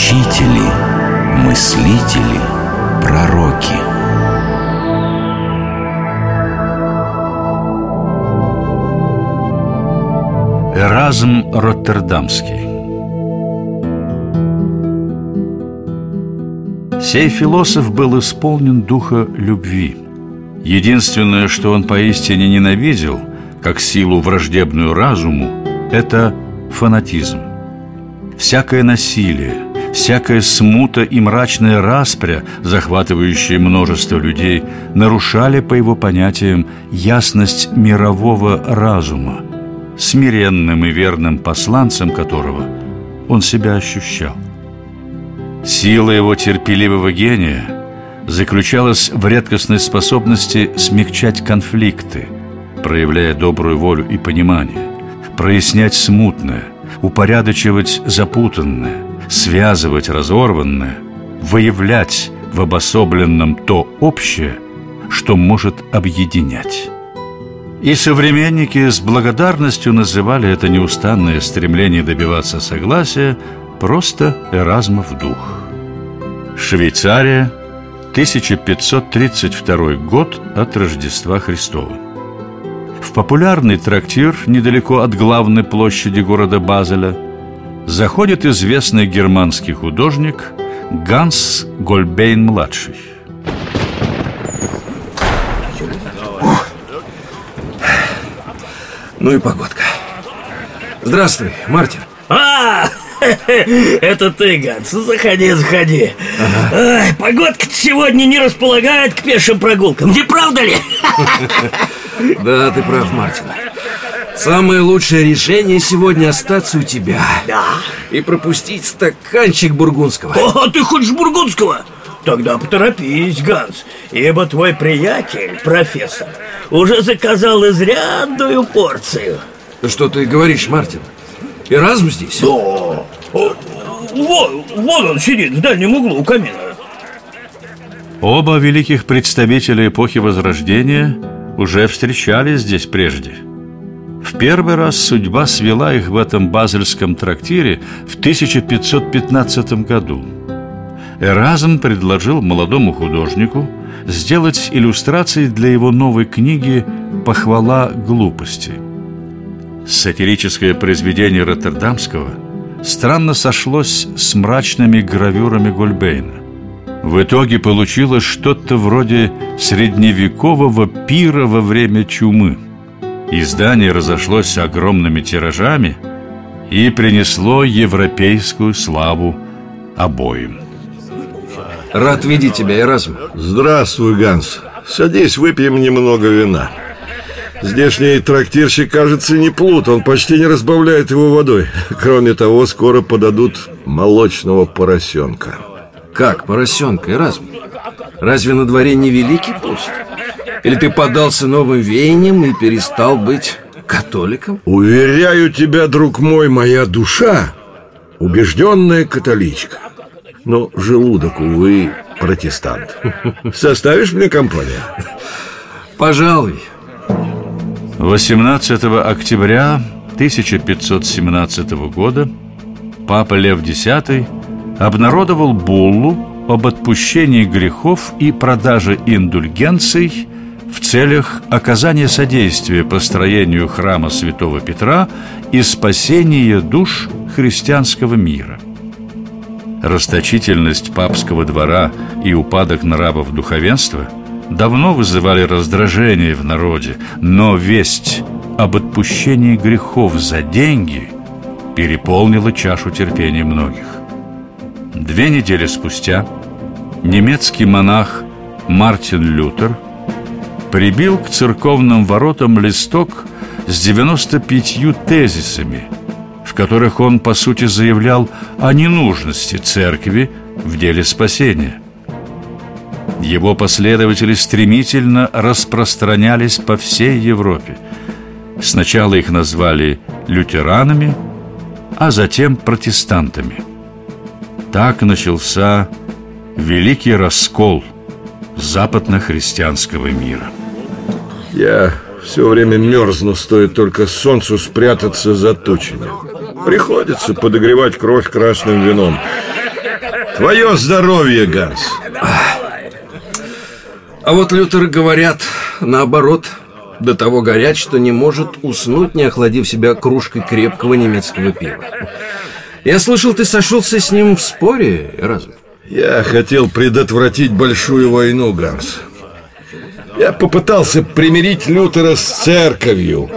Учители, мыслители, пророки. Эразм Роттердамский Сей философ был исполнен духа любви. Единственное, что он поистине ненавидел, как силу враждебную разуму, это фанатизм. Всякое насилие, всякая смута и мрачная распря, захватывающие множество людей, нарушали, по его понятиям, ясность мирового разума, смиренным и верным посланцем которого он себя ощущал. Сила его терпеливого гения заключалась в редкостной способности смягчать конфликты, проявляя добрую волю и понимание, прояснять смутное, упорядочивать запутанное, связывать разорванное, выявлять в обособленном то общее, что может объединять. И современники с благодарностью называли это неустанное стремление добиваться согласия Просто Эразмов дух Швейцария 1532 год от Рождества Христова В популярный трактир недалеко от главной площади города Базеля Заходит известный германский художник Ганс Гольбейн-младший. Ну и погодка. Здравствуй, Мартин. А, Это ты, Ганс, заходи, заходи. Ага. Ай, Погодка сегодня не располагает к пешим прогулкам, не правда ли? Да, ты прав, Мартин Самое лучшее решение сегодня остаться у тебя. Да. И пропустить стаканчик бургундского. О, ты хочешь бургундского? Тогда поторопись, Ганс Ибо твой приятель, профессор Уже заказал изрядную порцию. Что ты говоришь, Мартин? Эразм здесь? Да. Вот, вот он сидит в дальнем углу у камина. Оба великих представителя эпохи Возрождения уже встречались здесь прежде В первый раз судьба свела их в этом базельском трактире в 1515 году Эразм предложил молодому художнику сделать иллюстрации для его новой книги «Похвала глупости» Сатирическое произведение Роттердамского странно сошлось с мрачными гравюрами Гольбейна. В итоге получилось что-то вроде средневекового пира во время чумы. Издание разошлось огромными тиражами и принесло европейскую славу обоим. Рад видеть тебя, Эразм. Здравствуй, Ганс. Садись, выпьем немного вина. Здешний трактирщик, кажется, не плут Он почти не разбавляет его водой Кроме того, скоро подадут молочного поросенка Как поросенка, Эразм? Разве на дворе не великий пост? Или ты подался новым веянием и перестал быть католиком? Уверяю тебя, друг мой, моя душа Убежденная католичка Но желудок, увы, протестант Составишь мне компанию? Пожалуй 18 октября 1517 года Папа Лев X обнародовал буллу об отпущении грехов и продаже индульгенций в целях оказания содействия построению храма Святого Петра и спасения душ христианского мира. Расточительность папского двора и упадок нравов духовенства – давно вызывали раздражение в народе, но весть об отпущении грехов за деньги переполнила чашу терпения многих. Две недели спустя немецкий монах Мартин Лютер прибил к церковным воротам листок с 95 тезисами, в которых он, по сути, заявлял о ненужности церкви в деле спасения – его последователи стремительно распространялись по всей Европе. Сначала их назвали лютеранами, а затем протестантами. Так начался великий раскол западно-христианского мира. Я все время мерзну, стоит только солнцу спрятаться за тучами. Приходится подогревать кровь красным вином. Твое здоровье, Ганс. А вот Лютеры говорят, наоборот, до того горят, что не может уснуть, не охладив себя кружкой крепкого немецкого пива. Я слышал, ты сошелся с ним в споре, разум. Я хотел предотвратить большую войну, Ганс. Я попытался примирить Лютера с церковью.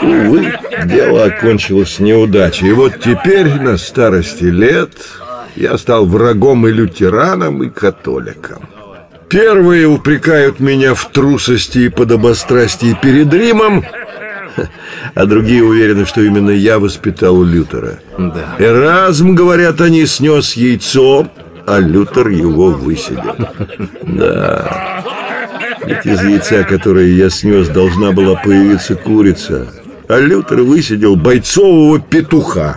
Увы, дело окончилось неудачей. И вот теперь, на старости лет, я стал врагом и лютеранам, и католикам. Первые упрекают меня в трусости и подобострастии перед Римом, а другие уверены, что именно я воспитал Лютера. Да. Эразм, говорят они, снес яйцо, а Лютер его высидел. Да. Ведь из яйца, которое я снес, должна была появиться курица. А Лютер высидел бойцового петуха.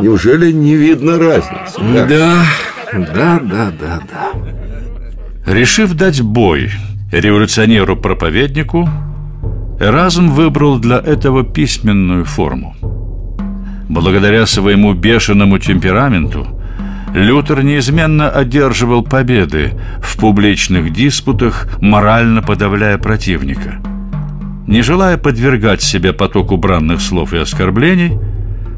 Неужели не видно разницы? Да, да, да, да, да. Решив дать бой революционеру-проповеднику, Эразм выбрал для этого письменную форму. Благодаря своему бешеному темпераменту Лютер неизменно одерживал победы в публичных диспутах, морально подавляя противника. Не желая подвергать себя потоку бранных слов и оскорблений,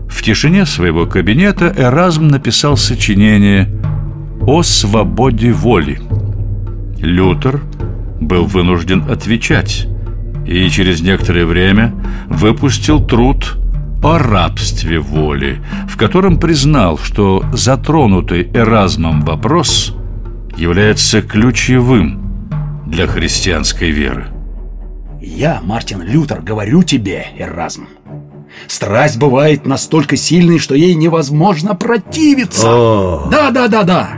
в тишине своего кабинета Эразм написал сочинение «О свободе воли». Лютер был вынужден отвечать и через некоторое время выпустил труд о рабстве воли, в котором признал, что затронутый Эразмом вопрос является ключевым для христианской веры. Я, Мартин Лютер, говорю тебе, Эразм, страсть бывает настолько сильной, что ей невозможно противиться. Да, да, да, да.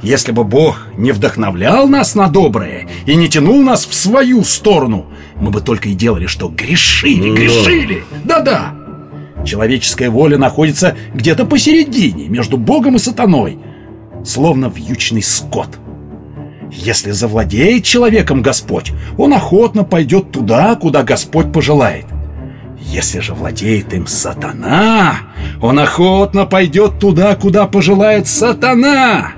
Если бы Бог не вдохновлял нас на доброе и не тянул нас в свою сторону, мы бы только и делали, что грешили, грешили. Да-да. Человеческая воля находится где-то посередине, между Богом и сатаной, словно вьючный скот. Если завладеет человеком Господь, он охотно пойдет туда, куда Господь пожелает. Если же владеет им сатана, он охотно пойдет туда, куда пожелает сатана.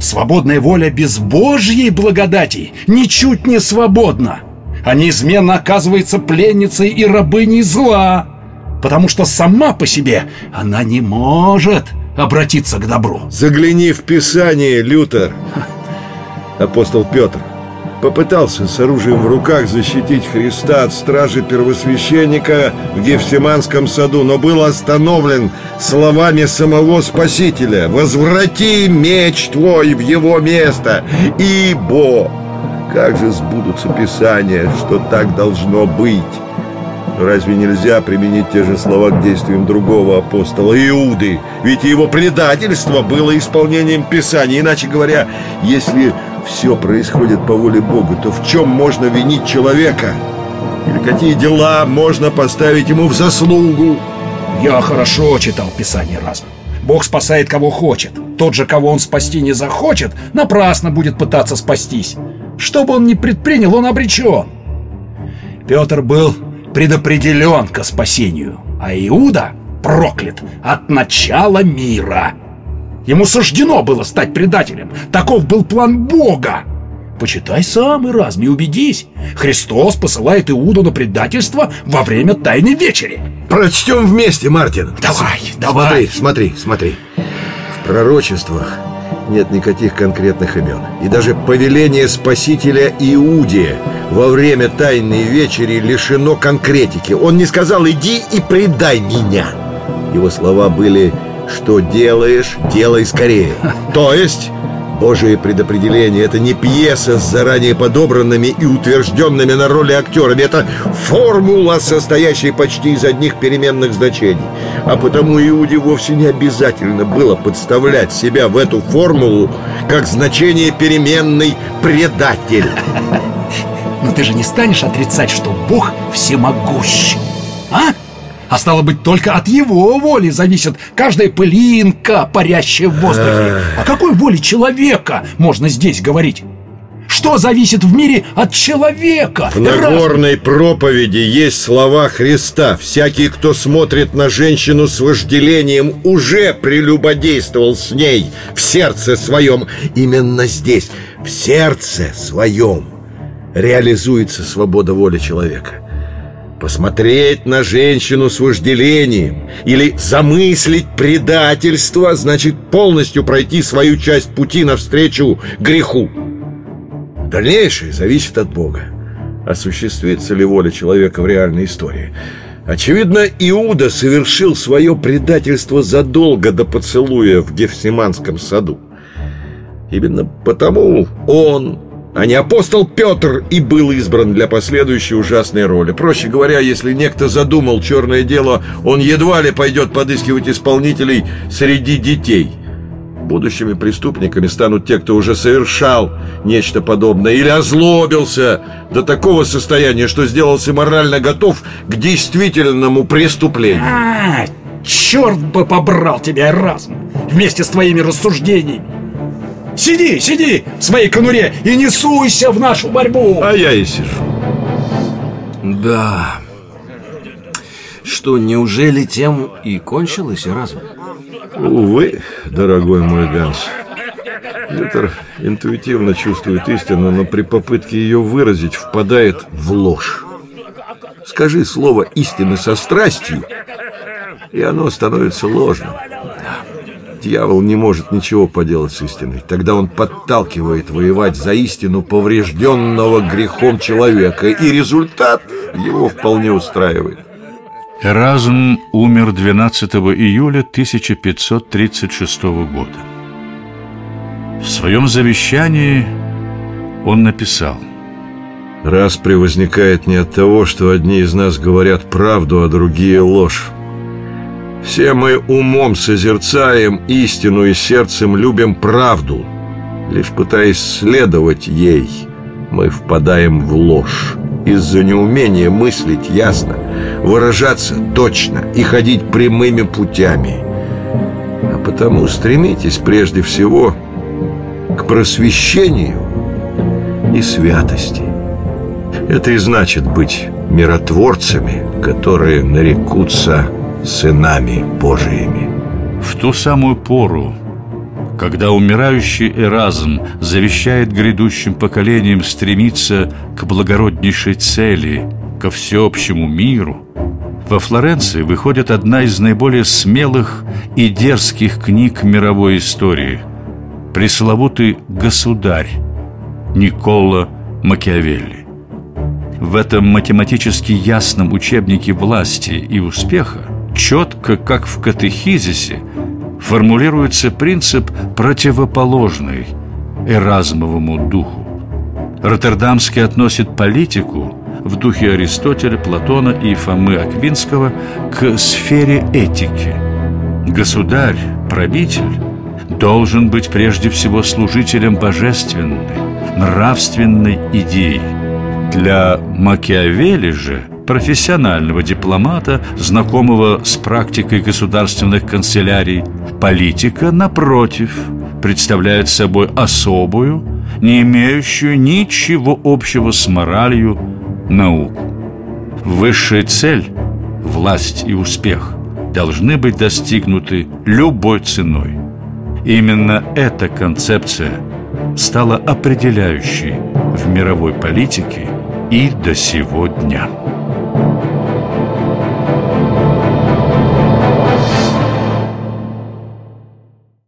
Свободная воля без Божьей благодати ничуть не свободна, а неизменно оказывается пленницей и рабыней зла потому что сама по себе она не может обратиться к добру. Загляни в Писание, Лютер. Апостол Петр попытался с оружием в руках защитить Христа от стражи первосвященника в Гефсиманском саду, но был остановлен словами самого Спасителя «Возврати меч твой в его место, ибо...» Как же сбудутся Писания, что так должно быть? Разве нельзя применить те же слова к действиям другого апостола, Иуды? Ведь его предательство было исполнением Писания. Иначе говоря, если все происходит по воле Бога, то в чем можно винить человека? Или какие дела можно поставить ему в заслугу? Я хорошо читал Писание разум. Бог спасает кого хочет. Тот же, кого он спасти не захочет, напрасно будет пытаться спастись. Что бы он ни предпринял, он обречен. Петр был предопределен к спасению, а Иуда проклят от начала мира. Ему суждено было стать предателем. Таков был план Бога. Почитай сам и разми убедись. Христос посылает Иуду на предательство во время Тайной Вечери. Прочтем вместе, Мартин. Давай, давай. Смотри, смотри, смотри. В пророчествах нет никаких конкретных имен. И даже повеление Спасителя Иуде во время Тайной Вечери лишено конкретики. Он не сказал «иди и предай меня». Его слова были «что делаешь, делай скорее». То есть Божие предопределение – это не пьеса с заранее подобранными и утвержденными на роли актерами. Это формула, состоящая почти из одних переменных значений. А потому Иуде вовсе не обязательно было подставлять себя в эту формулу как значение переменный предатель. Но ты же не станешь отрицать, что Бог всемогущ, а? А стало быть, только от его воли зависит каждая пылинка, парящая в воздухе. О какой воле человека можно здесь говорить? Что зависит в мире от человека? В Нагорной проповеди есть слова Христа. Всякий, кто смотрит на женщину с вожделением, уже прелюбодействовал с ней в сердце своем. Именно здесь, в сердце своем, реализуется свобода воли человека. Посмотреть на женщину с вожделением или замыслить предательство значит полностью пройти свою часть пути навстречу греху. Дальнейшее зависит от Бога. Осуществится ли воля человека в реальной истории? Очевидно, Иуда совершил свое предательство задолго до поцелуя в Гефсиманском саду. Именно потому он а не апостол Петр и был избран для последующей ужасной роли. Проще говоря, если некто задумал черное дело, он едва ли пойдет подыскивать исполнителей среди детей. Будущими преступниками станут те, кто уже совершал нечто подобное или озлобился до такого состояния, что сделался морально готов к действительному преступлению. А, черт бы побрал тебя разум вместе с твоими рассуждениями. Сиди, сиди в своей конуре и не суйся в нашу борьбу. А я и сижу. Да. Что, неужели тем и кончилось разум? Увы, дорогой мой Ганс. Лютер интуитивно чувствует истину, но при попытке ее выразить впадает в ложь. Скажи слово истины со страстью, и оно становится ложным Дьявол не может ничего поделать с истиной. Тогда он подталкивает воевать за истину поврежденного грехом человека, и результат его вполне устраивает. Эразм умер 12 июля 1536 года. В своем завещании он написал «Распри возникает не от того, что одни из нас говорят правду, а другие ложь. Все мы умом созерцаем истину и сердцем любим правду. Лишь пытаясь следовать ей, мы впадаем в ложь. Из-за неумения мыслить ясно, выражаться точно и ходить прямыми путями. А потому стремитесь прежде всего к просвещению и святости. Это и значит быть миротворцами, которые нарекутся сынами Божиими. В ту самую пору, когда умирающий Эразм завещает грядущим поколениям стремиться к благороднейшей цели, ко всеобщему миру, во Флоренции выходит одна из наиболее смелых и дерзких книг мировой истории «Пресловутый государь» Никола Макиавелли. В этом математически ясном учебнике власти и успеха четко, как в катехизисе, формулируется принцип противоположный Эразмовому духу. Роттердамский относит политику в духе Аристотеля, Платона и Фомы Аквинского к сфере этики. Государь, правитель должен быть прежде всего служителем божественной, нравственной идеи. Для Макиавелли же – профессионального дипломата, знакомого с практикой государственных канцелярий. Политика, напротив, представляет собой особую, не имеющую ничего общего с моралью, науку. Высшая цель – власть и успех – должны быть достигнуты любой ценой. Именно эта концепция стала определяющей в мировой политике и до сего дня. Thank you.